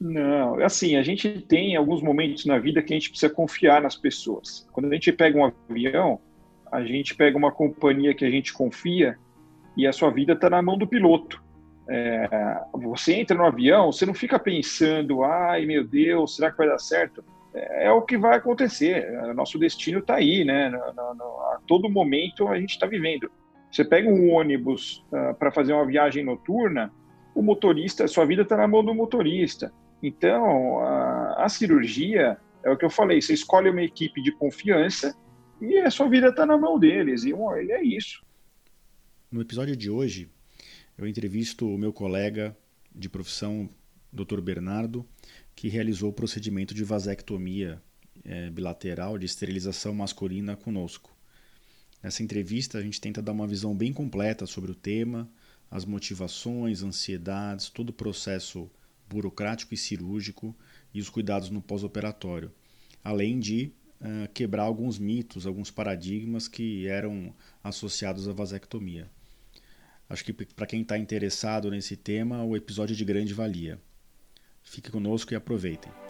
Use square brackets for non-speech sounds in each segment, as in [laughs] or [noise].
Não, assim, a gente tem alguns momentos na vida que a gente precisa confiar nas pessoas. Quando a gente pega um avião, a gente pega uma companhia que a gente confia e a sua vida está na mão do piloto. É, você entra no avião, você não fica pensando, ai meu Deus, será que vai dar certo? É, é o que vai acontecer. Nosso destino está aí, né? No, no, no, a todo momento a gente está vivendo. Você pega um ônibus uh, ah, para fazer uma viagem noturna, o motorista, a sua vida está na mão do motorista. Então, a, a, cirurgia é o que eu falei: você escolhe uma equipe de confiança e a sua vida está na mão deles. E é isso. No episódio de hoje, eu entrevisto o meu colega de profissão, Dr. Bernardo, que realizou o procedimento de vasectomia é, bilateral de esterilização masculina conosco. Nessa entrevista, a gente tenta dar uma visão bem completa sobre o tema, as motivações, ansiedades, todo o processo burocrático e cirúrgico e os cuidados no pós-operatório, além de uh, quebrar alguns mitos, alguns paradigmas que eram associados à vasectomia. Acho que para quem está interessado nesse tema, o episódio é de grande valia. Fique conosco e aproveitem.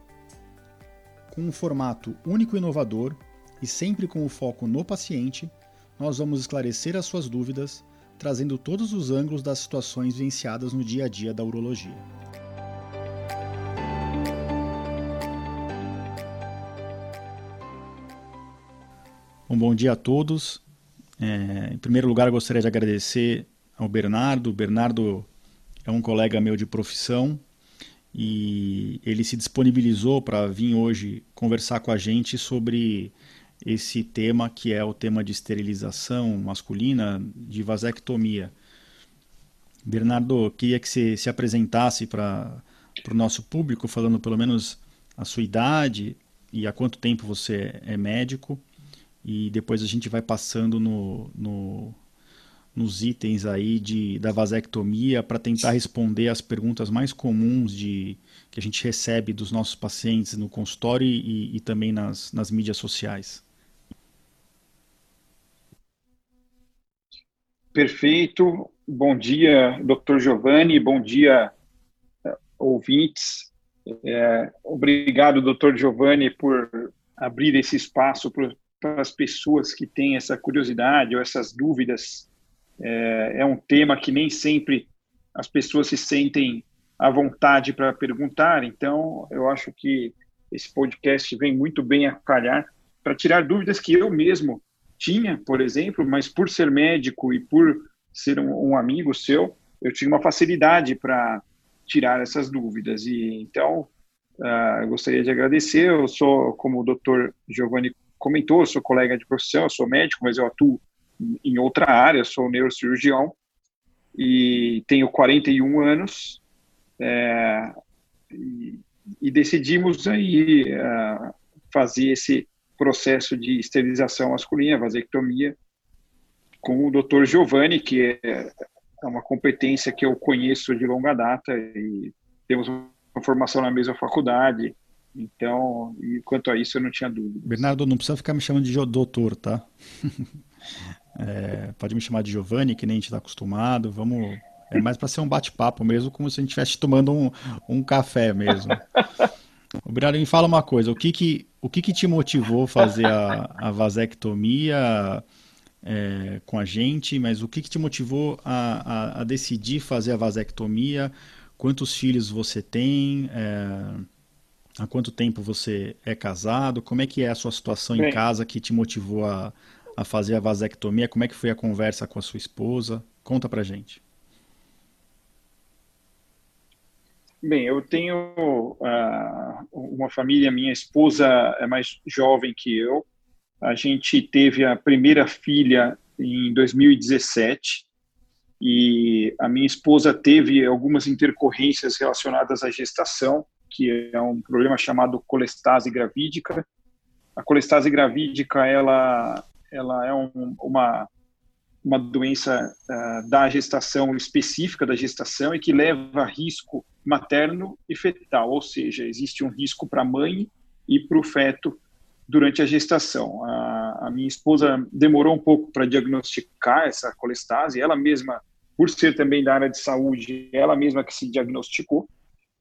com um formato único e inovador e sempre com o foco no paciente, nós vamos esclarecer as suas dúvidas, trazendo todos os ângulos das situações vivenciadas no dia a dia da urologia. Um bom dia a todos. É, em primeiro lugar, gostaria de agradecer ao Bernardo. O Bernardo é um colega meu de profissão, e ele se disponibilizou para vir hoje conversar com a gente sobre esse tema que é o tema de esterilização masculina, de vasectomia. Bernardo, queria que você se apresentasse para o nosso público, falando pelo menos a sua idade e há quanto tempo você é médico, e depois a gente vai passando no, no nos itens aí de, da vasectomia para tentar responder as perguntas mais comuns de, que a gente recebe dos nossos pacientes no consultório e, e também nas, nas mídias sociais. Perfeito. Bom dia, Dr. Giovanni. Bom dia, eh, ouvintes. É, obrigado, Dr. Giovanni, por abrir esse espaço para as pessoas que têm essa curiosidade ou essas dúvidas é, é um tema que nem sempre as pessoas se sentem à vontade para perguntar, então eu acho que esse podcast vem muito bem a calhar para tirar dúvidas que eu mesmo tinha, por exemplo, mas por ser médico e por ser um, um amigo seu, eu tinha uma facilidade para tirar essas dúvidas. E então, uh, eu gostaria de agradecer. Eu sou, como o doutor Giovanni comentou, sou colega de profissão, sou médico, mas eu atuo em outra área, sou neurocirurgião e tenho 41 anos é, e, e, decidimos aí uh, fazer esse processo de esterilização masculina, vasectomia, com o Dr. Giovanni, que é, é uma competência que eu conheço de longa data e temos uma formação na mesma faculdade. Então, quanto a isso, eu não tinha dúvida. Bernardo, não precisa ficar me chamando de doutor, tá? [laughs] É, pode me chamar de Giovanni, que nem a gente está acostumado. Vamos. É mais para ser um bate-papo mesmo, como se a gente estivesse tomando um, um café mesmo. [laughs] Obrigado. Me fala uma coisa: o que que, o que, que te motivou a fazer a, a vasectomia é, com a gente? Mas o que, que te motivou a, a, a, decidir fazer a vasectomia? Quantos filhos você tem? É, há quanto tempo você é casado? Como é que é a sua situação Bem, em casa que te motivou a, a fazer a vasectomia? Como é que foi a conversa com a sua esposa? Conta pra gente. Bem, eu tenho uh, uma família, minha esposa é mais jovem que eu. A gente teve a primeira filha em 2017 e a minha esposa teve algumas intercorrências relacionadas à gestação, que é um problema chamado colestase gravídica. A colestase gravídica ela ela é um, uma uma doença uh, da gestação específica da gestação e que leva a risco materno e fetal, ou seja, existe um risco para a mãe e para o feto durante a gestação. A, a minha esposa demorou um pouco para diagnosticar essa colestase, ela mesma por ser também da área de saúde, ela mesma que se diagnosticou,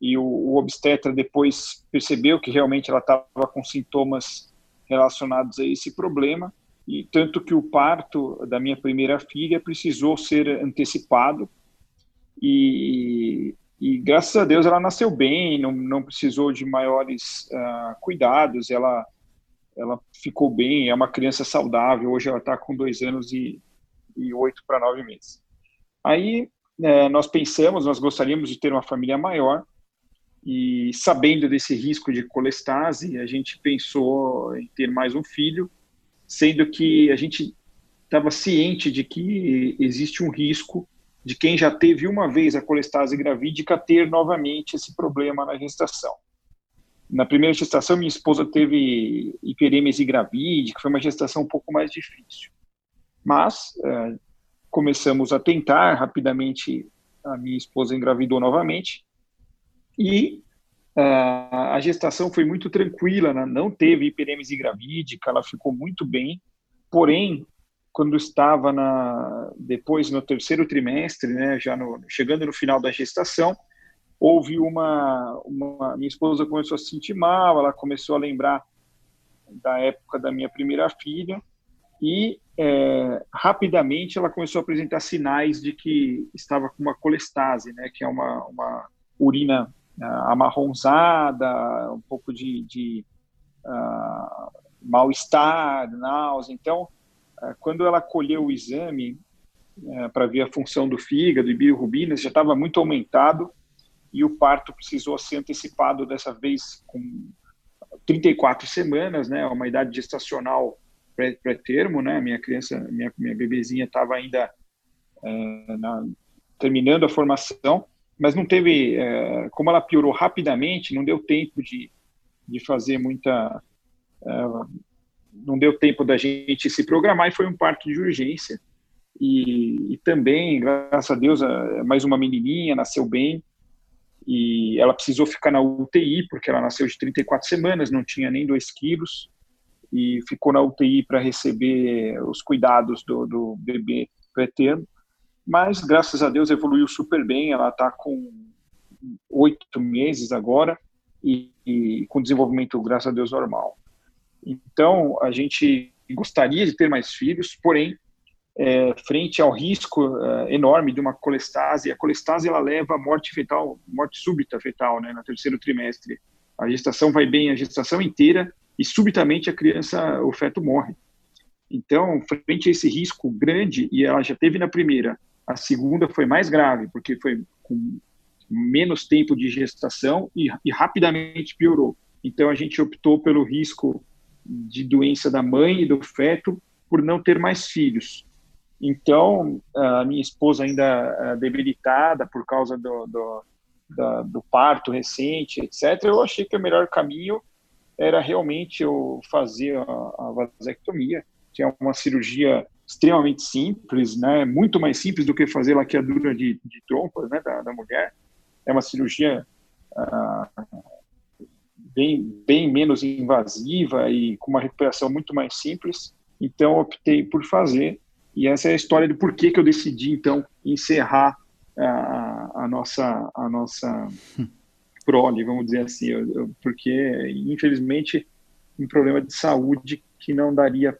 e o, o obstetra depois percebeu que realmente ela estava com sintomas relacionados a esse problema, e tanto que o parto da minha primeira filha precisou ser antecipado, e, e graças a Deus ela nasceu bem, não, não precisou de maiores uh, cuidados, ela, ela ficou bem, é uma criança saudável, hoje ela está com dois anos e, e oito para nove meses. Aí é, nós pensamos, nós gostaríamos de ter uma família maior. E sabendo desse risco de colestase, a gente pensou em ter mais um filho, sendo que a gente estava ciente de que existe um risco de quem já teve uma vez a colestase gravídica ter novamente esse problema na gestação. Na primeira gestação, minha esposa teve hiperêmese gravídica, foi uma gestação um pouco mais difícil. Mas é, começamos a tentar, rapidamente a minha esposa engravidou novamente e uh, a gestação foi muito tranquila, né? não teve hiperêmese gravídica, ela ficou muito bem, porém, quando estava na, depois no terceiro trimestre, né, já no, chegando no final da gestação, houve uma, uma, minha esposa começou a se sentir mal, ela começou a lembrar da época da minha primeira filha e é, rapidamente ela começou a apresentar sinais de que estava com uma colestase, né, que é uma, uma urina uh, amarronzada, um pouco de, de uh, mal-estar, náusea. Então, uh, quando ela colheu o exame para ver a função do fígado e bilirrubinas, já estava muito aumentado e o parto precisou ser antecipado dessa vez com 34 semanas, né, uma idade gestacional pré-termo, né? Minha criança, minha, minha bebezinha estava ainda é, na, terminando a formação, mas não teve, é, como ela piorou rapidamente, não deu tempo de, de fazer muita, é, não deu tempo da gente se programar e foi um parto de urgência. E, e também, graças a Deus, mais uma menininha nasceu bem e ela precisou ficar na UTI porque ela nasceu de 34 semanas, não tinha nem 2 quilos e ficou na UTI para receber os cuidados do, do bebê pré-termo. Mas, graças a Deus, evoluiu super bem. Ela está com oito meses agora e, e, com desenvolvimento, graças a Deus, normal. Então, a gente gostaria de ter mais filhos, porém, é, frente ao risco é, enorme de uma colestase, a colestase ela leva a morte fetal, morte súbita fetal, né, no terceiro trimestre. A gestação vai bem a gestação inteira e subitamente a criança, o feto morre. Então, frente a esse risco grande, e ela já teve na primeira, a segunda foi mais grave, porque foi com menos tempo de gestação e, e rapidamente piorou. Então, a gente optou pelo risco de doença da mãe e do feto por não ter mais filhos. Então, a minha esposa ainda debilitada por causa do, do, do parto recente, etc., eu achei que o melhor caminho era realmente eu fazer a, a vasectomia, que é uma cirurgia extremamente simples, né, muito mais simples do que fazer laqueadura de, de trompas né, da, da mulher. É uma cirurgia ah, bem, bem menos invasiva e com uma recuperação muito mais simples. Então, optei por fazer. E essa é a história de por que, que eu decidi, então, encerrar a, a nossa, a nossa [laughs] prole, vamos dizer assim, eu, eu, porque infelizmente um problema de saúde que não daria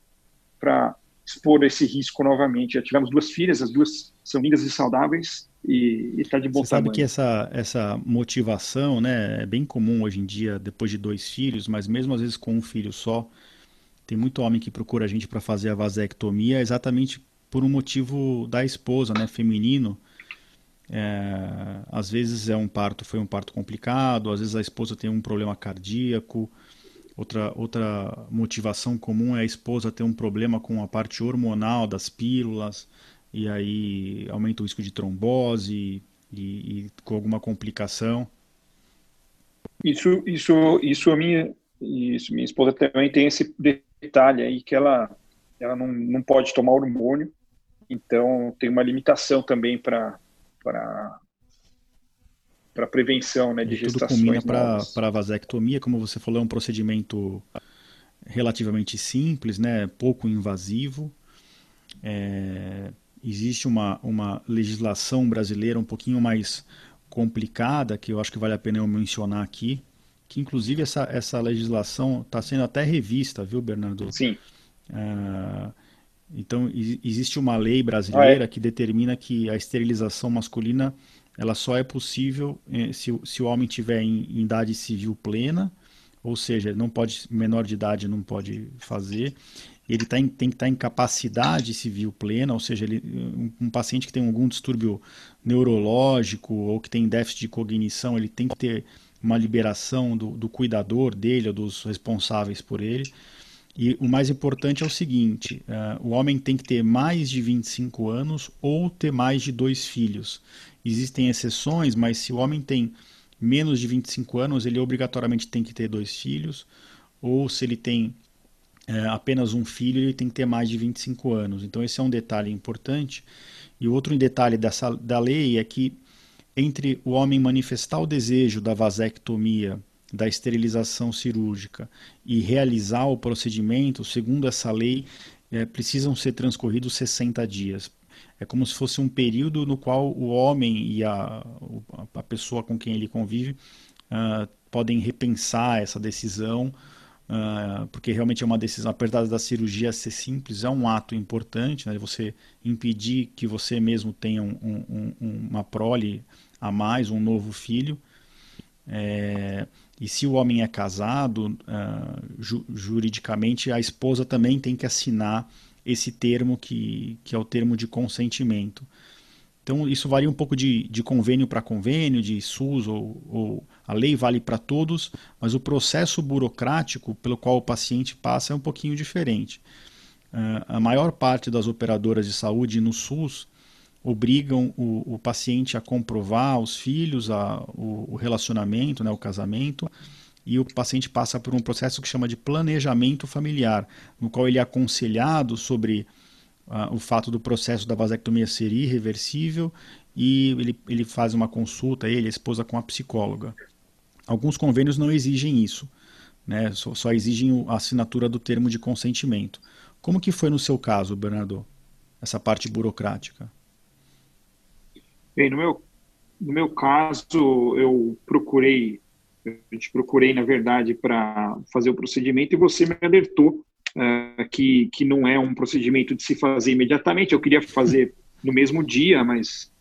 para expor esse risco novamente. Já tivemos duas filhas, as duas são lindas e saudáveis e está de bom Você tamanho. sabe que essa, essa motivação né, é bem comum hoje em dia, depois de dois filhos, mas mesmo às vezes com um filho só, tem muito homem que procura a gente para fazer a vasectomia exatamente por um motivo da esposa, né, feminino, É, às vezes é um parto, foi um parto complicado, às vezes a esposa tem um problema cardíaco. Outra, outra motivação comum é a esposa ter um problema com a parte hormonal das pílulas, e aí aumenta o risco de trombose e, e com alguma complicação. Isso, isso, isso a minha, isso, minha esposa também tem esse detalhe aí que ela, ela não, não pode tomar hormônio, então tem uma limitação também para para prevenção né, de e gestações. Tudo combina para a vasectomia, como você falou, é um procedimento relativamente simples, né, pouco invasivo. É, existe uma, uma legislação brasileira um pouquinho mais complicada, que eu acho que vale a pena eu mencionar aqui, que inclusive essa, essa legislação está sendo até revista, viu, Bernardo? Sim. É, então, existe uma lei brasileira ah, é? que determina que a esterilização masculina ela só é possível eh, se, se o homem tiver em, em, idade civil plena, ou seja, não pode menor de idade não pode fazer. Ele tá em, tem que estar tá em capacidade civil plena, ou seja, ele, um, um, paciente que tem algum distúrbio neurológico ou que tem déficit de cognição, ele tem que ter uma liberação do, do cuidador dele ou dos responsáveis por ele. E o mais importante é o seguinte: uh, o homem tem que ter mais de 25 anos ou ter mais de dois filhos. Existem exceções, mas se o homem tem menos de 25 anos, ele obrigatoriamente tem que ter dois filhos, ou se ele tem uh, apenas um filho, ele tem que ter mais de 25 anos. Então, esse é um detalhe importante. E outro detalhe dessa, da lei é que entre o homem manifestar o desejo da vasectomia da esterilização cirúrgica e realizar o procedimento, segundo essa lei, é, precisam ser transcorridos 60 dias. É como se fosse um período no qual o homem e a, a pessoa com quem ele convive uh, podem repensar essa decisão, uh, porque realmente é uma decisão, apesar da cirurgia ser simples, é um ato importante, né, você impedir que você mesmo tenha um, um, um, uma prole a mais, um novo filho. É, e se o homem é casado, uh, ju juridicamente, a esposa também tem que assinar esse termo que, que é o termo de consentimento. Então, isso varia um pouco de, de convênio para convênio, de SUS, ou, ou a lei vale para todos, mas o processo burocrático pelo qual o paciente passa é um pouquinho diferente. Uh, a maior parte das operadoras de saúde no SUS obrigam o, o paciente a comprovar os filhos, a, o, o, relacionamento, né, o casamento, e o paciente passa por um processo que chama de planejamento familiar, no qual ele é aconselhado sobre uh, o fato do processo da vasectomia ser irreversível e ele, ele faz uma consulta, ele, a esposa, com a psicóloga. Alguns convênios não exigem isso, né, só, só exigem a assinatura do termo de consentimento. Como que foi no seu caso, Bernardo, essa parte burocrática? Bem, no meu, no meu caso, eu procurei, a gente procurei, na verdade, para fazer o procedimento e você me alertou uh, que, que não é um procedimento de se fazer imediatamente. Eu queria fazer [laughs] no mesmo dia, mas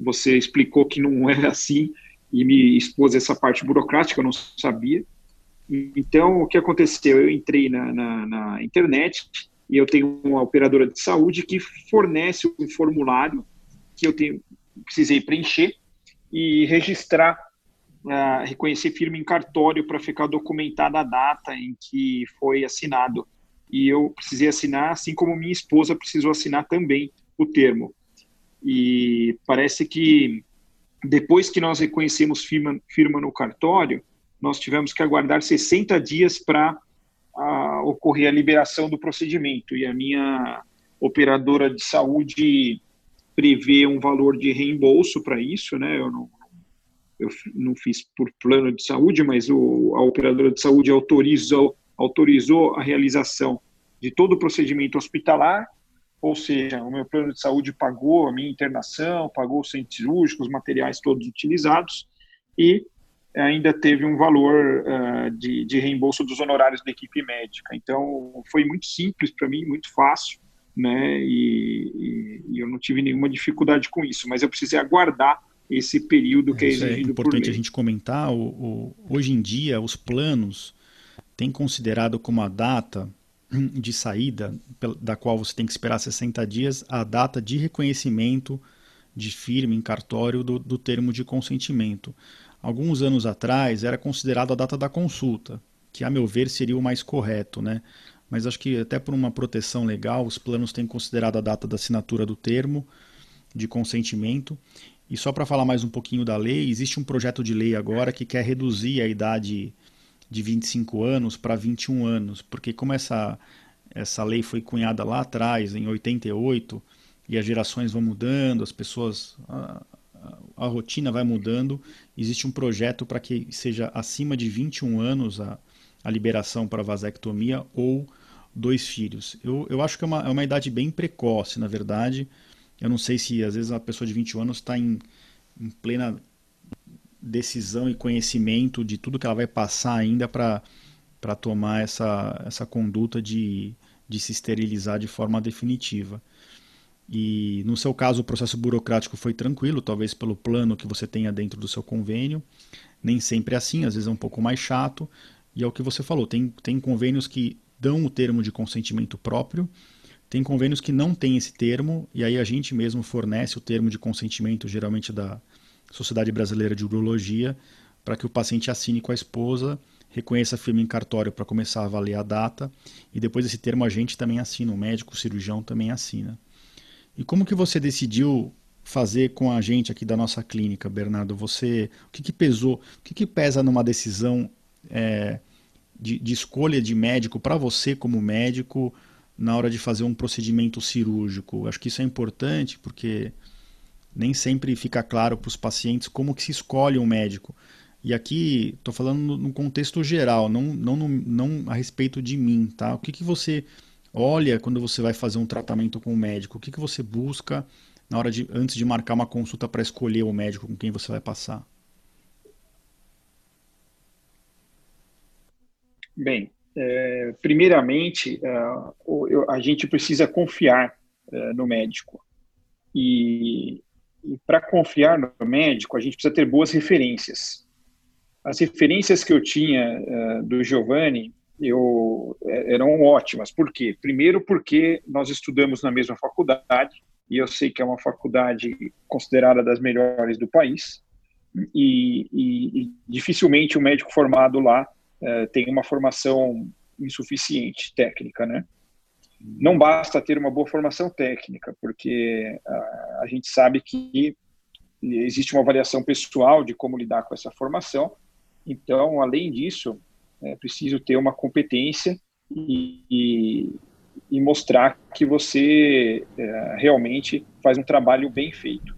você explicou que não é assim e me expôs essa parte burocrática, eu não sabia. Então, o que aconteceu? Eu entrei na, na, na internet e eu tenho uma operadora de saúde que fornece um formulário que eu tenho precisei preencher e registrar, uh, reconhecer firme em cartório para ficar documentada a data em que foi assinado. E eu precisei assinar, assim como minha esposa precisou assinar também o termo. E parece que depois que nós reconhecemos firma, firma no cartório, nós tivemos que aguardar 60 dias para uh, ocorrer a liberação do procedimento. E a minha operadora de saúde prevê um valor de reembolso para isso, né? Eu não, eu não fiz por plano de saúde, mas o, a operadora de saúde autorizou, autorizou a realização de todo o procedimento hospitalar, ou seja, o meu plano de saúde pagou a minha internação, pagou os centros cirúrgicos, os materiais todos utilizados, e ainda teve um valor uh, de, de reembolso dos honorários da equipe médica. Então, foi muito simples para mim, muito fácil né? E, e, e, eu não tive nenhuma dificuldade com isso, mas eu precisei aguardar esse período que é, é exigido é importante a gente comentar. O, o, hoje em dia, os planos têm considerado como a data de saída, da qual você tem que esperar 60 dias, a data de reconhecimento de firma em cartório do, do termo de consentimento. Alguns anos atrás era considerado a data da consulta, que a meu ver seria o mais correto, né? Mas acho que até por uma proteção legal, os planos têm considerado a data da assinatura do termo de consentimento. E só para falar mais um pouquinho da lei, existe um projeto de lei agora que quer reduzir a idade de 25 anos para 21 anos, porque como essa essa lei foi cunhada lá atrás, em 88, e as gerações vão mudando, as pessoas a, a, rotina vai mudando, existe um projeto para que seja acima de 21 anos a, a liberação para vasectomia ou dois filhos. Eu, eu acho que é uma, é uma idade bem precoce, na verdade. Eu não sei se às vezes a pessoa de 21 anos está em, em plena decisão e conhecimento de tudo que ela vai passar ainda para tomar essa, essa conduta de, de se esterilizar de forma definitiva. E no seu caso, o processo burocrático foi tranquilo, talvez pelo plano que você tenha dentro do seu convênio. Nem sempre é assim, às vezes é um pouco mais chato. E é o que você falou: tem, tem convênios que dão o termo de consentimento próprio, tem convênios que não têm esse termo, e aí a gente mesmo fornece o termo de consentimento, geralmente da Sociedade Brasileira de Urologia, para que o paciente assine com a esposa, reconheça a firma em cartório para começar a avaliar a data, e depois esse termo a gente também assina, o médico, o cirurgião também assina. E como que você decidiu fazer com a gente aqui da nossa clínica, Bernardo? Você, o que, que pesou, o que, que pesa numa decisão é, de, de escolha de médico para você como médico? na hora de fazer um procedimento cirúrgico. Acho que isso é importante porque nem sempre fica claro para os pacientes como que se escolhe um médico. E aqui estou falando no contexto geral, não, não, não a respeito de mim, tá? O que, que você olha quando você vai fazer um tratamento com o médico? O que, que você busca na hora de antes de marcar uma consulta para escolher o médico com quem você vai passar? Bem, é, primeiramente, é, a gente precisa confiar é, no médico. E, e para confiar no médico, a gente precisa ter boas referências. As referências que eu tinha é, do Giovanni eu, eram ótimas. Por quê? Primeiro, porque nós estudamos na mesma faculdade, e eu sei que é uma faculdade considerada das melhores do país, e, e, e dificilmente o um médico formado lá uh, tem uma formação insuficiente técnica, né? Não basta ter uma boa formação técnica, porque a, a gente sabe que existe uma avaliação pessoal de como lidar com essa formação. Então, além disso, é preciso ter uma competência e, e, e mostrar que você é, realmente faz um trabalho bem feito.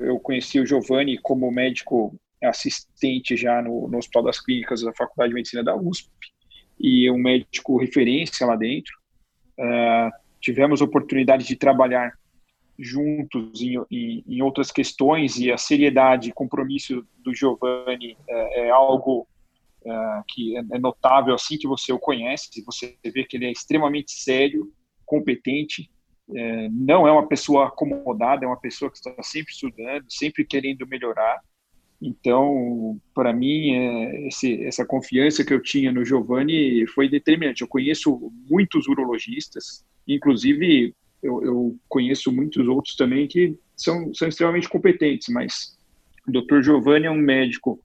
Eu conheci o Giovanni como médico assistente já no, no Hospital das Clínicas da Faculdade de Medicina da USP e um médico referência lá dentro. Uh, tivemos oportunidade de trabalhar juntos em, em, em, outras questões e a seriedade e compromisso do Giovanni é, é algo uh, que é, é notável assim que você o conhece, você vê que ele é extremamente sério, competente, é, não é uma pessoa acomodada, é uma pessoa que está sempre estudando, sempre querendo melhorar então, para mim, é, esse, essa confiança que eu tinha no Giovanni foi determinante. Eu conheço muitos urologistas, inclusive eu, eu conheço muitos outros também que são, são extremamente competentes, mas o Dr. Giovanni é um médico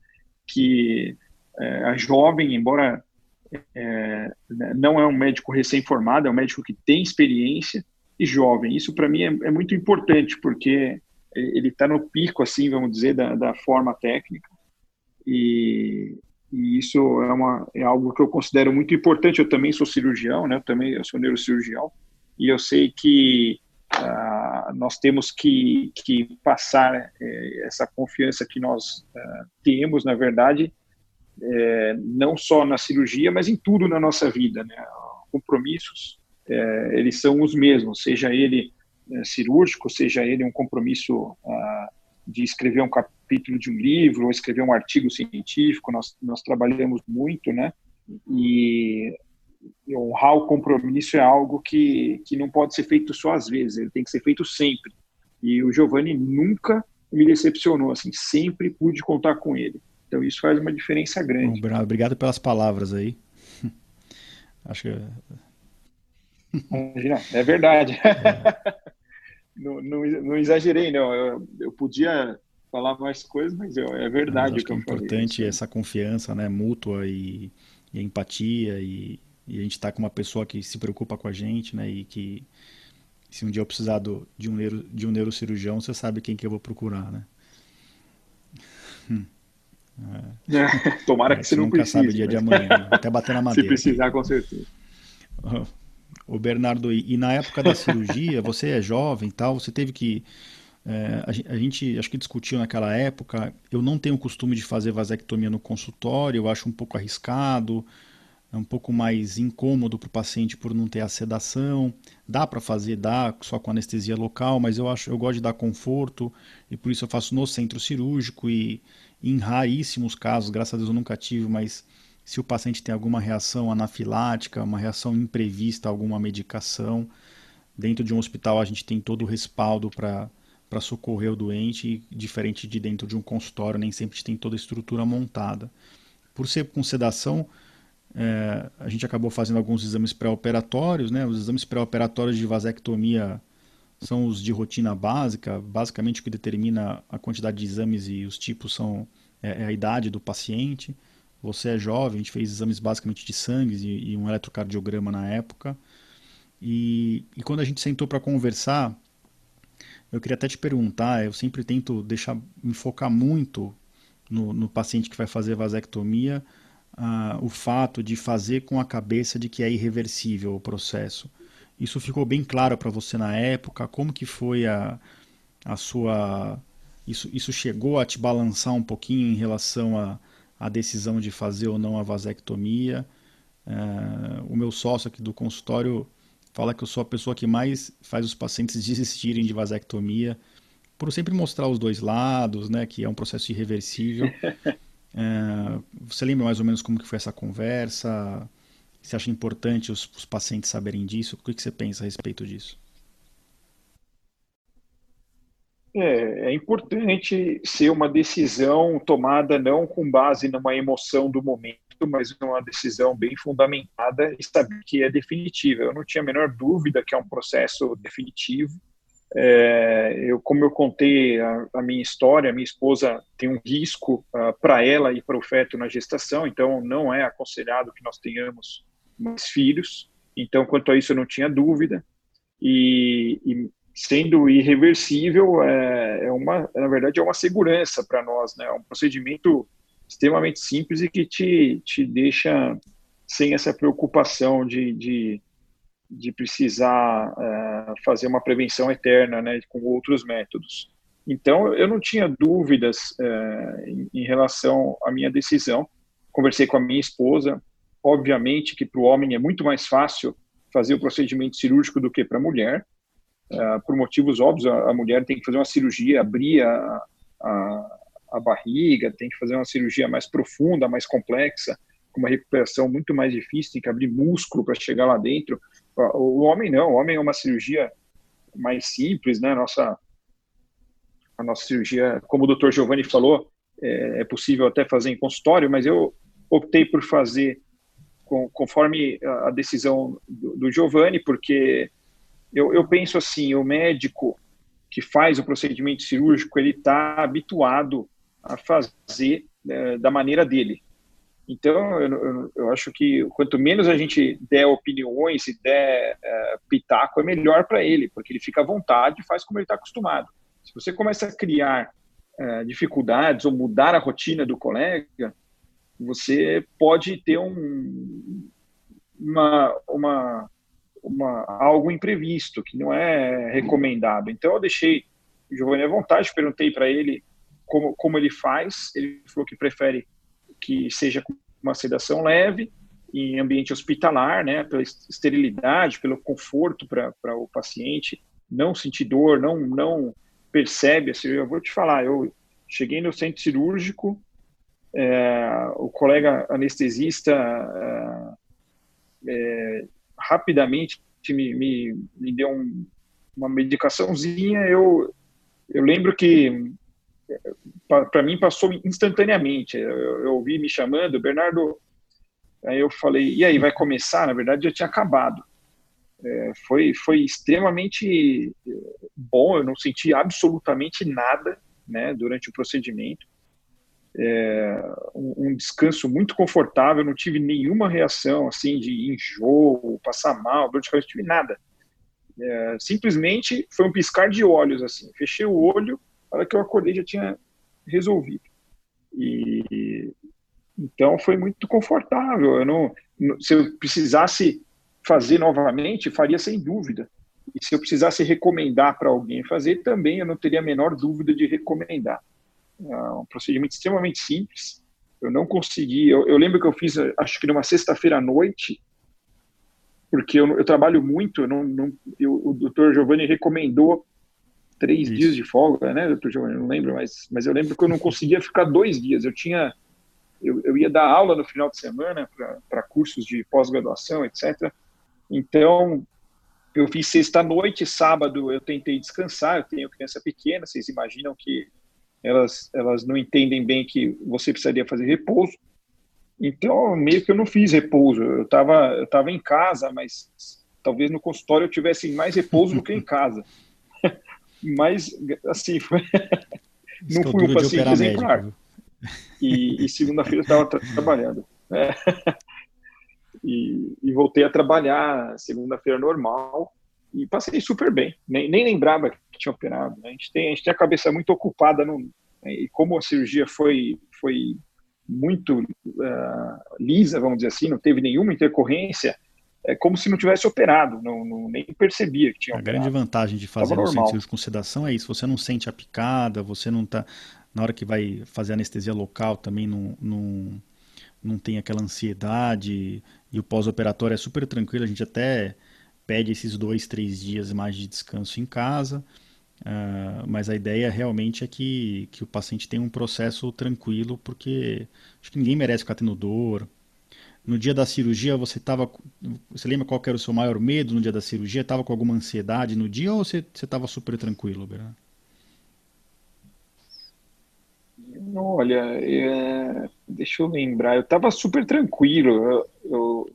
que é, é jovem, embora é, não é um médico recém-formado, é um médico que tem experiência e jovem. Isso para mim é, é muito importante, porque ele está no pico, assim, vamos dizer, da, da forma técnica. E, e, isso é, uma, é algo que eu considero muito importante. Eu também sou cirurgião, né? Eu também eu sou neurocirurgião e eu sei que uh, nós temos que, que passar é, essa confiança que nós uh, temos, na verdade, é, não só na cirurgia, mas em tudo na nossa vida, né? Compromissos, é, eles são os mesmos, seja ele cirúrgico, seja ele um compromisso ah, de escrever um capítulo de um livro ou escrever um artigo científico, nós, nós trabalhamos muito, né? E honrar o compromisso é algo que, que não pode ser feito só às vezes, ele tem que ser feito sempre. E o Giovanni nunca me decepcionou, assim, sempre pude contar com ele. Então isso faz uma diferença grande. Bom, obrigado pelas palavras aí. [laughs] Acho que Imagina, é verdade. É. [laughs] não, não, não, exagerei, não. Eu, eu podia falar mais coisas, mas eu, é verdade. Acho que é importante falei. essa confiança, né, mútua e, e empatia e, e, a gente está com uma pessoa que se preocupa com a gente, né, e que se um dia eu precisar do, de um neuro, de um neurocirurgião, você sabe quem que eu vou procurar, né? Hum. É. [laughs] Tomara que você não nunca precise. sabe o dia mas... de amanhã, né? até bater na [laughs] madeira. Se precisar, com certeza. O Bernardo, e na época da cirurgia, [laughs] você é jovem e tal, você teve que. É, a, gente, acho que discutiu naquela época. Eu não tenho o costume de fazer vasectomia no consultório, eu acho um pouco arriscado, é um pouco mais incômodo para o paciente por não ter a sedação. Dá para fazer, dá, só com anestesia local, mas eu acho, eu gosto de dar conforto e por isso eu faço no centro cirúrgico e em raríssimos casos, graças a Deus eu nunca tive, mas se o paciente tem alguma reação anafilática, uma reação imprevista a alguma medicação. Dentro de um hospital a gente tem todo o respaldo para socorrer o doente, diferente de dentro de um consultório, nem sempre tem toda a estrutura montada. Por ser com sedação, é, a gente acabou fazendo alguns exames pré-operatórios, né? Os exames pré-operatórios de vasectomia são os de rotina básica, basicamente o que determina a quantidade de exames e os tipos são é, é a idade do paciente. Você é jovem, a gente fez exames basicamente de sangue e, e um eletrocardiograma na época. E, e quando a gente sentou para conversar, eu queria até te perguntar, eu sempre tento deixar, me focar muito no, no paciente que vai fazer vasectomia, uh, o fato de fazer com a cabeça de que é irreversível o processo. Isso ficou bem claro para você na época? Como que foi a, a sua... Isso, isso chegou a te balançar um pouquinho em relação a a decisão de fazer ou não a vasectomia. É, o meu sócio aqui do consultório fala que eu sou a pessoa que mais faz os pacientes [laughs] desistirem de vasectomia, por sempre mostrar os dois lados, né, que é um processo irreversível. [laughs] É, você lembra mais ou menos como que foi essa conversa? Você acha importante os, os pacientes saberem disso? O que, que você pensa a respeito disso? É, é, importante ser uma decisão tomada não com base numa emoção do momento, mas numa decisão bem fundamentada e saber que é definitiva. Eu não tinha a menor dúvida que é um processo definitivo. É, eu, como eu contei a, a, minha história, minha esposa tem um risco uh, para ela e para o feto na gestação, então não é aconselhado que nós tenhamos mais filhos. Então, quanto a isso, eu não tinha dúvida. E, e sendo irreversível, é, é, uma, na verdade, é uma segurança para nós, né? É um procedimento extremamente simples e que te, te deixa sem essa preocupação de, de, de precisar é, fazer uma prevenção eterna, né, com outros métodos. Então, eu não tinha dúvidas é, em, em relação à minha decisão. Conversei com a minha esposa. Obviamente que para o homem é muito mais fácil fazer o procedimento cirúrgico do que para a mulher uh, por motivos óbvios, a, a, mulher tem que fazer uma cirurgia, abrir a, a, a, barriga, tem que fazer uma cirurgia mais profunda, mais complexa, com uma recuperação muito mais difícil, tem que abrir músculo para chegar lá dentro. O, homem não, o homem é uma cirurgia mais simples, né? Nossa, a nossa cirurgia, como o Dr. Giovanni falou, é, é possível até fazer em consultório, mas eu optei por fazer com, conforme a decisão do, do Giovanni, porque eu, eu penso assim, o médico que faz o procedimento cirúrgico, ele está habituado a fazer é, da maneira dele. Então, eu, eu, eu, acho que quanto menos a gente der opiniões e der é, pitaco, é melhor para ele, porque ele fica à vontade e faz como ele está acostumado. Se você começa a criar é, dificuldades ou mudar a rotina do colega, você pode ter um, uma, uma uma, algo imprevisto, que não é recomendado. Então eu deixei o Giovanni à vontade, perguntei para ele como, como ele faz, ele falou que prefere que seja com uma sedação leve, em ambiente hospitalar, né, pela esterilidade, pelo conforto para o paciente, não sentir dor, não, não percebe assim, Eu vou te falar, eu cheguei no centro cirúrgico, é, o colega anestesista é, rapidamente me, me, me deu um, uma medicaçãozinha, eu, eu lembro que para mim passou instantaneamente. Eu, eu ouvi me chamando, Bernardo. Aí eu falei, e aí, vai começar? Na verdade, já tinha acabado. É, foi, foi extremamente é, bom, eu não senti absolutamente nada né, durante o procedimento. É, um, um, descanso muito confortável, não tive nenhuma reação assim de enjoo, passar mal, dor de cabeça, não tive nada. É, simplesmente foi um piscar de olhos assim. Fechei o olho, a hora que eu acordei já tinha resolvido. E então foi muito confortável. Eu não, se eu precisasse fazer novamente, faria sem dúvida. E se eu precisasse recomendar para alguém fazer, também eu não teria a menor dúvida de recomendar. É um procedimento extremamente simples. Eu não consegui. Eu, eu lembro que eu fiz, acho que numa sexta-feira à noite, porque eu, eu trabalho muito. Eu não, não eu, o doutor Giovanni recomendou três Isso. dias de folga, né, doutor Giovanni? Não lembro, mas, mas eu lembro que eu não conseguia ficar dois dias. Eu tinha. Eu, eu ia dar aula no final de semana para cursos de pós-graduação, etc. Então, eu fiz sexta-noite, sábado eu tentei descansar. Eu tenho criança pequena, vocês imaginam que elas, elas não entendem bem que você precisaria fazer repouso. Então, meio que eu não fiz repouso. Eu estava eu tava em casa, mas talvez no consultório eu tivesse mais repouso do que em [laughs] casa. [laughs] mas, assim, [laughs] não fui um paciente exemplar. E, e segunda-feira eu estava tra trabalhando. É. E, e, voltei a trabalhar segunda-feira normal e passei super bem. Nem, nem lembrava que tinha operado. Né? A, gente tem, a gente tem a cabeça muito ocupada no, né? e como a cirurgia foi, foi muito uh, lisa, vamos dizer assim, não teve nenhuma intercorrência, é como se não tivesse operado, não, não nem percebia que tinha. A operado. grande vantagem de fazer o centro com sedação é isso: você não sente a picada, você não está na hora que vai fazer anestesia local também não, não, não tem aquela ansiedade e o pós-operatório é super tranquilo. A gente até pede esses dois, três dias mais de descanso em casa. Uh, mas a ideia realmente é que, que o paciente tenha um processo tranquilo, porque acho que ninguém merece ficar tendo dor. No dia da cirurgia, você estava. Você lembra qual era o seu maior medo no dia da cirurgia? Estava com alguma ansiedade no dia ou você estava super tranquilo, Bernardo? Olha, é... deixa eu lembrar. Eu estava super tranquilo. Eu, eu...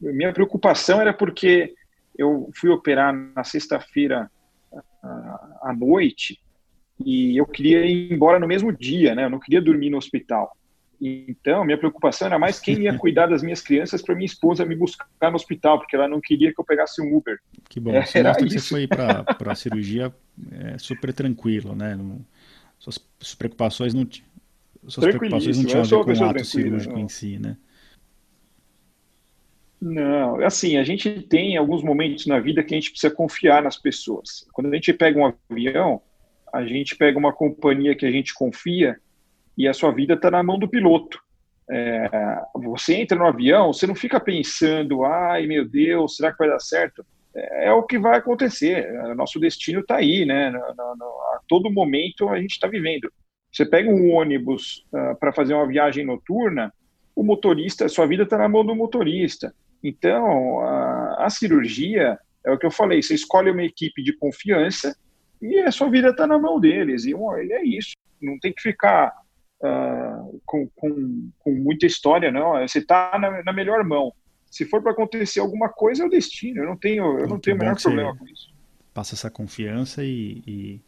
Minha preocupação era porque eu fui operar na sexta-feira à noite e eu queria ir embora no mesmo dia, né? Eu não queria dormir no hospital. Então, minha preocupação era mais quem ia cuidar das minhas crianças para minha esposa me buscar no hospital, porque ela não queria que eu pegasse um Uber. Que bom. Você era mostra que você foi para a cirurgia é, super tranquilo, né? Não, suas, suas, preocupações não, suas preocupações não tinham a ver com o ato cirúrgico não. em si, né? Não, assim, a gente tem alguns momentos na vida que a gente precisa confiar nas pessoas. Quando a gente pega um avião, a gente pega uma companhia que a gente confia e a sua vida está na mão do piloto. É, você entra no avião, você não fica pensando, ai meu Deus, será que vai dar certo? É, é o que vai acontecer. Nosso destino está aí, né? No, no, no, a todo momento a gente está vivendo. Você pega um ônibus uh, ah, para fazer uma viagem noturna, o motorista, sua vida está na mão do motorista. Então, a, a, cirurgia é o que eu falei: você escolhe uma equipe de confiança e a sua vida está na mão deles. E, e, é isso. Não tem que ficar uh, com, com, com, muita história, não. Você está na, na, melhor mão. Se for para acontecer alguma coisa, é o destino. Eu não tenho, eu não tenho o menor problema com isso. Passa essa confiança e, e,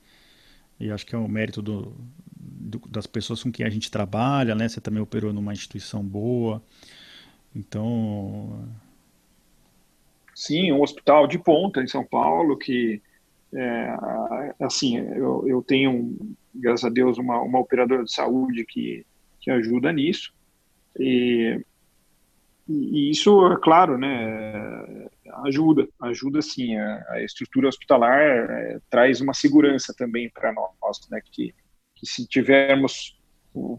e acho que é o mérito do, do, das pessoas com quem a gente trabalha, né? Você também operou numa instituição boa. Então. Sim, um hospital de ponta em São Paulo que. É, assim, eu, eu tenho, graças a Deus, uma, uma operadora de saúde que, que ajuda nisso. E, e isso, é claro, né, ajuda, ajuda sim. A, a estrutura hospitalar é, traz uma segurança também para nós, né, que, que se tivermos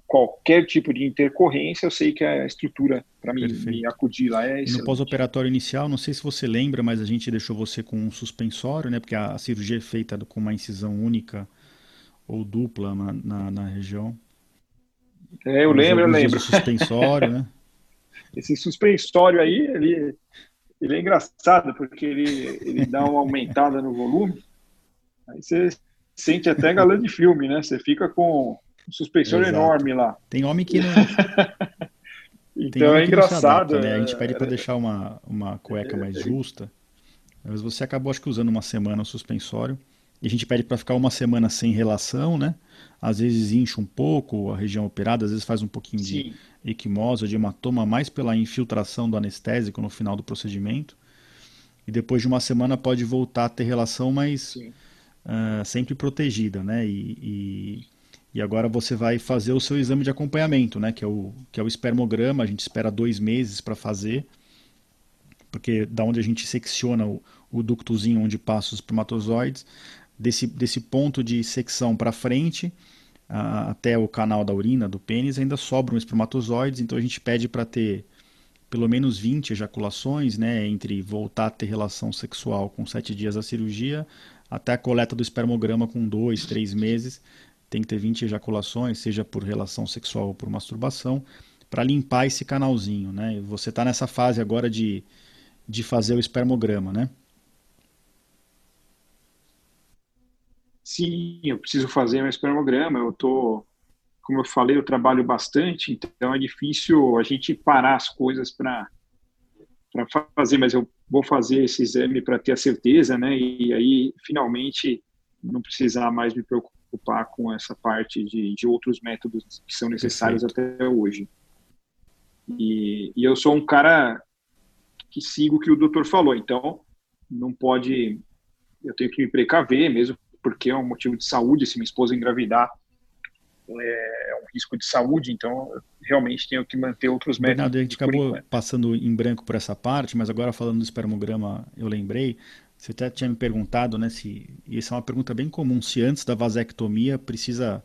qualquer tipo de intercorrência, eu sei que a estrutura para me, me, acudir lá é. No pós-operatório inicial, não sei se você lembra, mas a gente deixou você com um suspensório, né? Porque a, cirurgia é feita com uma incisão única ou dupla na, na, na região. É, eu lembro, eu lembro. suspensório, né? [laughs] Esse suspensório aí, ele, ele é engraçado, porque ele, ele dá uma aumentada no volume, aí você sente até galã de filme, né? Você fica com suspensor Exato. enorme lá. Tem homem que não. [laughs] então é engraçado. Adapta, né? A gente pede para é. deixar uma, uma cueca mais justa, Mas você acabou, acho que, usando uma semana o suspensório. E a gente pede para ficar uma semana sem relação, né? Às vezes incha um pouco a região operada, às vezes faz um pouquinho Sim. de equimose de hematoma, mais pela infiltração do anestésico no final do procedimento. E depois de uma semana pode voltar a ter relação, mas uh, sempre protegida, né? E, e, e, agora você vai fazer o seu exame de acompanhamento, né? Que é o, que é o espermograma, a gente espera dois meses para fazer porque da onde a gente secciona o, o ductozinho onde passam os espermatozoides, desse, desse ponto de secção para frente até o canal da urina, do pênis, ainda sobram espermatozoides, então a gente pede para ter pelo menos 20 ejaculações, né, entre voltar a ter relação sexual com 7 dias da cirurgia até a coleta do espermograma com 2, 3 meses, tem que ter 20 ejaculações, seja por relação sexual ou por masturbação, para limpar esse canalzinho, né? Você está nessa fase agora de de fazer o espermograma, né? Sim, eu preciso fazer um espermograma. Eu tô, como eu falei, eu trabalho bastante, então é difícil a gente parar as coisas para para fazer, mas eu vou fazer esse exame para ter a certeza, né? E aí finalmente não precisar mais me preocupar com essa parte de, de outros métodos que são necessários Perfeito. até hoje. E, e eu sou um cara que siga o que o doutor falou. Então, não pode. Eu tenho que me precaver, mesmo porque é um motivo de saúde. Se minha esposa engravidar, é, é um risco de saúde. Então, realmente tenho que manter outros métodos. Bernardo, a gente acabou passando em branco por essa parte, mas agora falando do espermograma, eu lembrei. Você até tinha me perguntado, né, se. E essa é uma pergunta bem comum, se antes da vasectomia precisa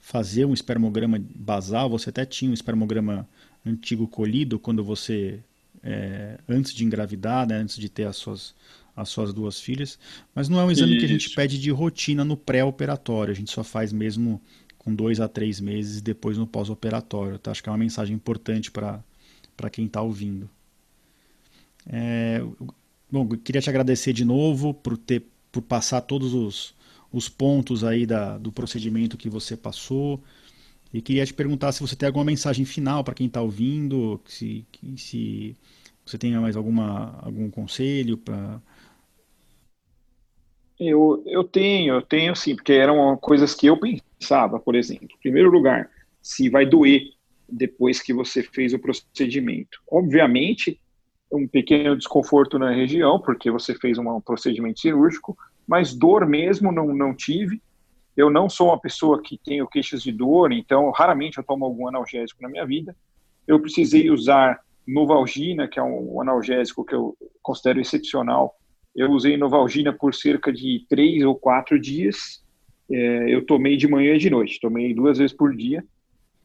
fazer um espermograma basal. Você até tinha um espermograma antigo colhido quando você é, antes de engravidar, né, antes de ter as suas, as suas duas filhas. Mas não é um exame Isso. que a gente pede de rotina no pré-operatório. A gente só faz mesmo com dois a três meses depois no pós-operatório. Tá? Acho que é uma mensagem importante para quem está ouvindo. É, bom, queria te agradecer de novo por ter por passar todos os, os pontos aí da, do procedimento que você passou. E queria te perguntar se você tem alguma mensagem final para quem está ouvindo, se, se você tem mais alguma, algum conselho para. Eu, eu tenho, eu tenho sim, porque eram coisas que eu pensava, por exemplo. Em primeiro lugar, se vai doer depois que você fez o procedimento. Obviamente, um pequeno desconforto na região, porque você fez um procedimento cirúrgico, mas dor mesmo não, não tive. Eu não sou uma pessoa que tenho queixas de dor, então raramente eu tomo algum analgésico na minha vida. Eu precisei usar Novalgina, que é um analgésico que eu considero excepcional. Eu usei Novalgina por cerca de três ou quatro dias. É, eu tomei de manhã e de noite, tomei duas vezes por dia.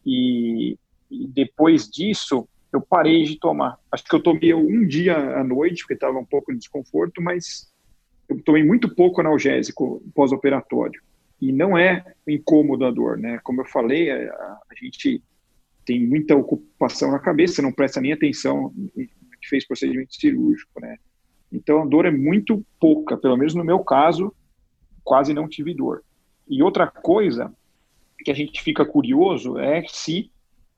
E, e depois disso, eu parei de tomar. Acho que eu tomei um dia à noite, porque estava um pouco de desconforto, mas eu tomei muito pouco analgésico pós-operatório e não é incômodo a dor, né? Como eu falei, a, a, gente tem muita ocupação na cabeça, não presta nem atenção que fez procedimento cirúrgico, né? Então a dor é muito pouca, pelo menos no meu caso, quase não tive dor. E outra coisa que a gente fica curioso é se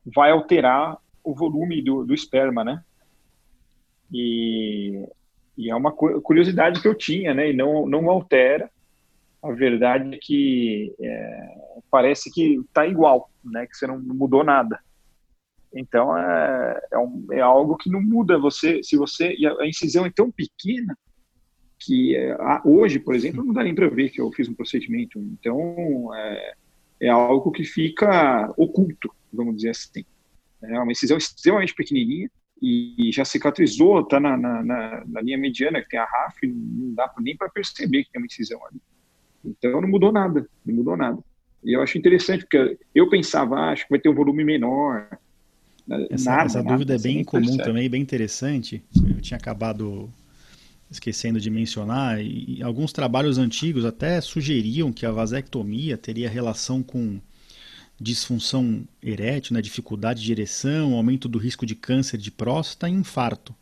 vai alterar o volume do, do esperma, né? E, e, é uma curiosidade que eu tinha, né? E não, não altera a verdade é que é, parece que está igual, né? Que você não mudou nada. Então é, é, um, é, algo que não muda. Você, se você e a incisão é tão pequena que é, hoje, por exemplo, não dá nem para ver que eu fiz um procedimento. Então é, é, algo que fica oculto, vamos dizer assim. É uma incisão extremamente pequenininha e já cicatrizou, está na, na, na, linha mediana que tem a RAF, não dá nem para perceber que tem uma incisão ali. Então não mudou nada, não mudou nada. E eu acho interessante, porque eu pensava, ah, acho que vai ter um volume menor. Essa, nada, essa nada, dúvida é bem comum também, bem interessante. Eu tinha acabado esquecendo de mencionar, e alguns trabalhos antigos até sugeriam que a vasectomia teria relação com disfunção erétil, né, dificuldade de ereção, aumento do risco de câncer de próstata e infarto.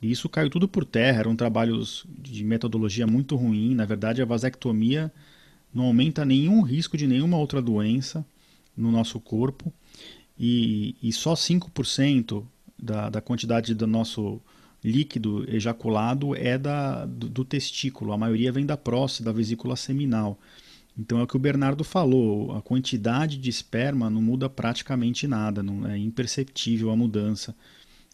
E isso caiu tudo por terra, eram trabalhos de metodologia muito ruim. Na verdade, a vasectomia não aumenta nenhum risco de nenhuma outra doença no nosso corpo. E, e só 5% da, da quantidade do nosso líquido ejaculado é da, do, do testículo, a maioria vem da próstata, da vesícula seminal. Então é o que o Bernardo falou, a quantidade de esperma não muda praticamente nada, não é imperceptível a mudança.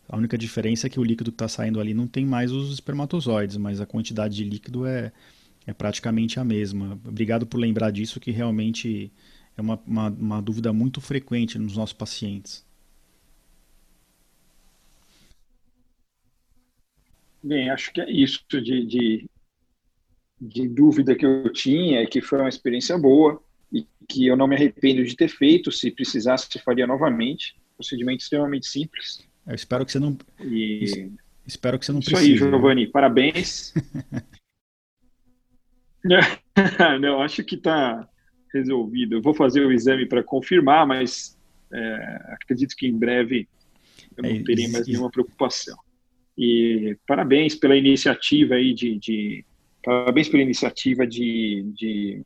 A única diferença é que o líquido que está saindo ali não tem mais os espermatozoides, mas a quantidade de líquido é, é praticamente a mesma. Obrigado por lembrar disso, que realmente é uma, uma, uma dúvida muito frequente nos nossos pacientes. Bem, acho que é isso de, de, de dúvida que eu tinha, que foi uma experiência boa e que eu não me arrependo de ter feito. Se precisasse, faria novamente. Procedimento extremamente simples. Eu espero que você não. E... Espero que você não Isso precise. Isso aí, Giovanni. Né? Parabéns. [laughs] não, acho que está resolvido. Eu vou fazer o exame para confirmar, mas é, acredito que em breve eu não é, terei mais nenhuma preocupação. E parabéns pela iniciativa aí de, de parabéns pela iniciativa de, de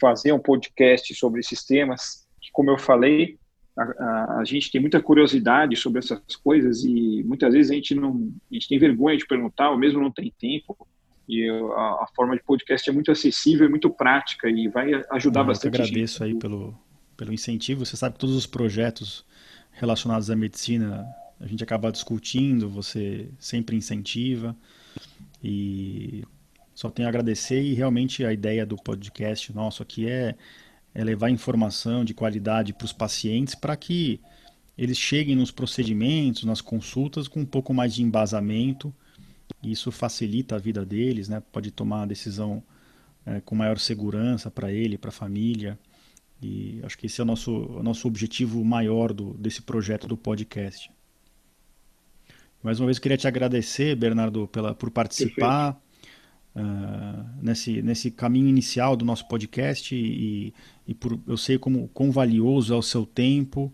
fazer um podcast sobre esses temas. Que, como eu falei, a, a, a, gente tem muita curiosidade sobre essas coisas e muitas vezes a gente não a gente tem vergonha de perguntar ou mesmo não tem tempo e a, a forma de podcast é muito acessível e muito prática e vai ajudar eu bastante. Eu agradeço gente. aí pelo pelo incentivo. Você sabe que todos os projetos relacionados à medicina a gente acaba discutindo, você sempre incentiva e só tenho a agradecer e realmente a ideia do podcast nosso aqui é é levar informação de qualidade para os pacientes para que eles cheguem nos procedimentos, nas consultas com um pouco mais de embasamento. Isso facilita a vida deles, né? Pode tomar a decisão é, com maior segurança para ele, para a família. E acho que esse é o nosso, o nosso objetivo maior do, desse projeto do podcast. Mais uma vez queria te agradecer, Bernardo, pela, por participar. Uh, nesse, nesse caminho inicial do nosso podcast e, e por, eu sei como quão valioso é o seu tempo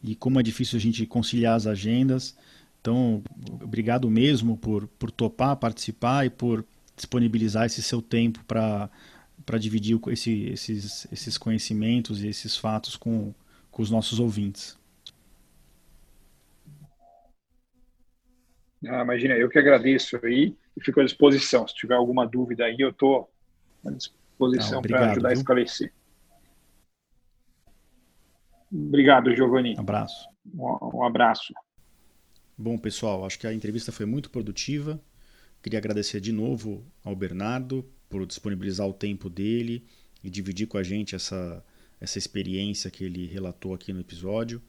e como é difícil a gente conciliar as agendas. Então, obrigado mesmo por, por topar, participar e por disponibilizar esse seu tempo para dividir esse, esses, esses conhecimentos e esses fatos com, com os nossos ouvintes. Ah, imagina, eu que agradeço aí e fico à disposição. Se tiver alguma dúvida aí, eu estou à disposição para ajudar viu? a esclarecer. Obrigado, Giovanni. Um abraço. Um, um abraço. Bom, pessoal, acho que a entrevista foi muito produtiva. Queria agradecer de novo ao Bernardo por disponibilizar o tempo dele e dividir com a gente essa, essa experiência que ele relatou aqui no episódio.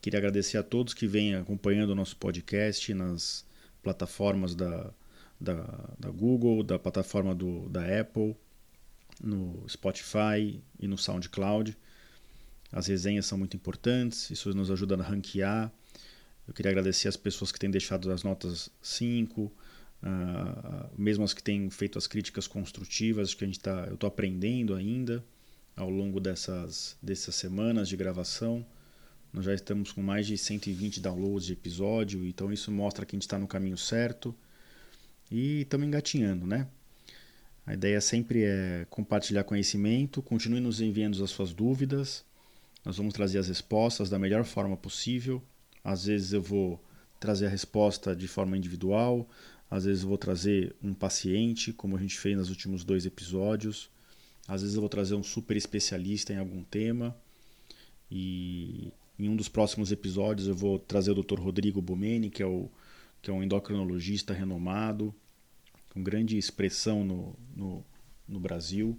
Queria agradecer a todos que vêm acompanhando o nosso podcast nas plataformas da, da, da Google, da plataforma do, da Apple, no Spotify e no SoundCloud. As resenhas são muito importantes, isso nos ajuda a ranquear. Eu queria agradecer as pessoas que têm deixado as notas 5, uh, mesmo as que têm feito as críticas construtivas, que a gente tá, eu estou aprendendo ainda ao longo dessas, dessas semanas de gravação. Nós já estamos com mais de 120 downloads de episódio, então isso mostra que a gente está no caminho certo e estamos engatinhando, né? A ideia sempre é compartilhar conhecimento, continue nos enviando as suas dúvidas, nós vamos trazer as respostas da melhor forma possível. Às vezes eu vou trazer a resposta de forma individual, às vezes eu vou trazer um paciente, como a gente fez nos últimos dois episódios, às vezes eu vou trazer um super especialista em algum tema. E em um dos próximos episódios eu vou trazer o Dr. Rodrigo Bomeni, que é o que é um endocrinologista renomado, com grande expressão no, no, no Brasil,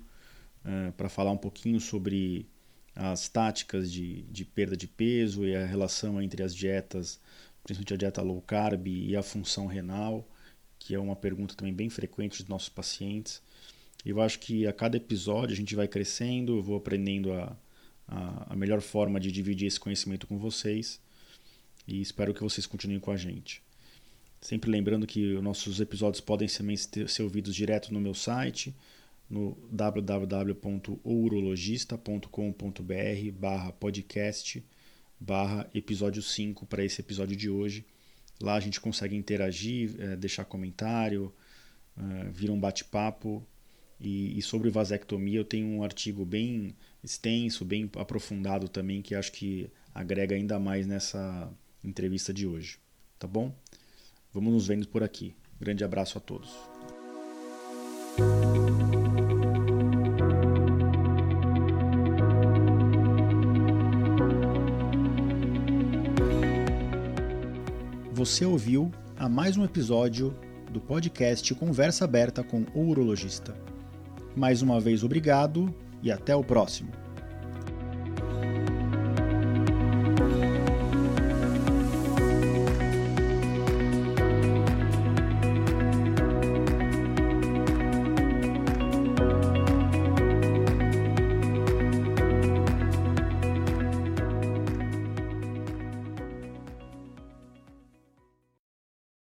uh, para falar um pouquinho sobre as táticas de, de perda de peso e a relação entre as dietas, principalmente a dieta low carb e a função renal, que é uma pergunta também bem frequente dos nossos pacientes. Eu acho que a cada episódio a gente vai crescendo, eu vou aprendendo a, a, a melhor forma de dividir esse conhecimento com vocês e espero que vocês continuem com a gente. Sempre lembrando que os nossos episódios podem ser, ouvidos direto no meu site, no www.urologista.com.br barra podcast barra episódio 5 para esse episódio de hoje. Lá a gente consegue interagir, é, deixar comentário, é, vir um bate-papo. E, sobre vasectomia eu tenho um artigo bem extenso, bem aprofundado também, que acho que agrega ainda mais nessa entrevista de hoje. Tá bom? Vamos nos vendo por aqui. Grande abraço a todos. Você ouviu a mais um episódio do podcast Conversa Aberta com o Urologista. Mais uma vez, obrigado e até o próximo.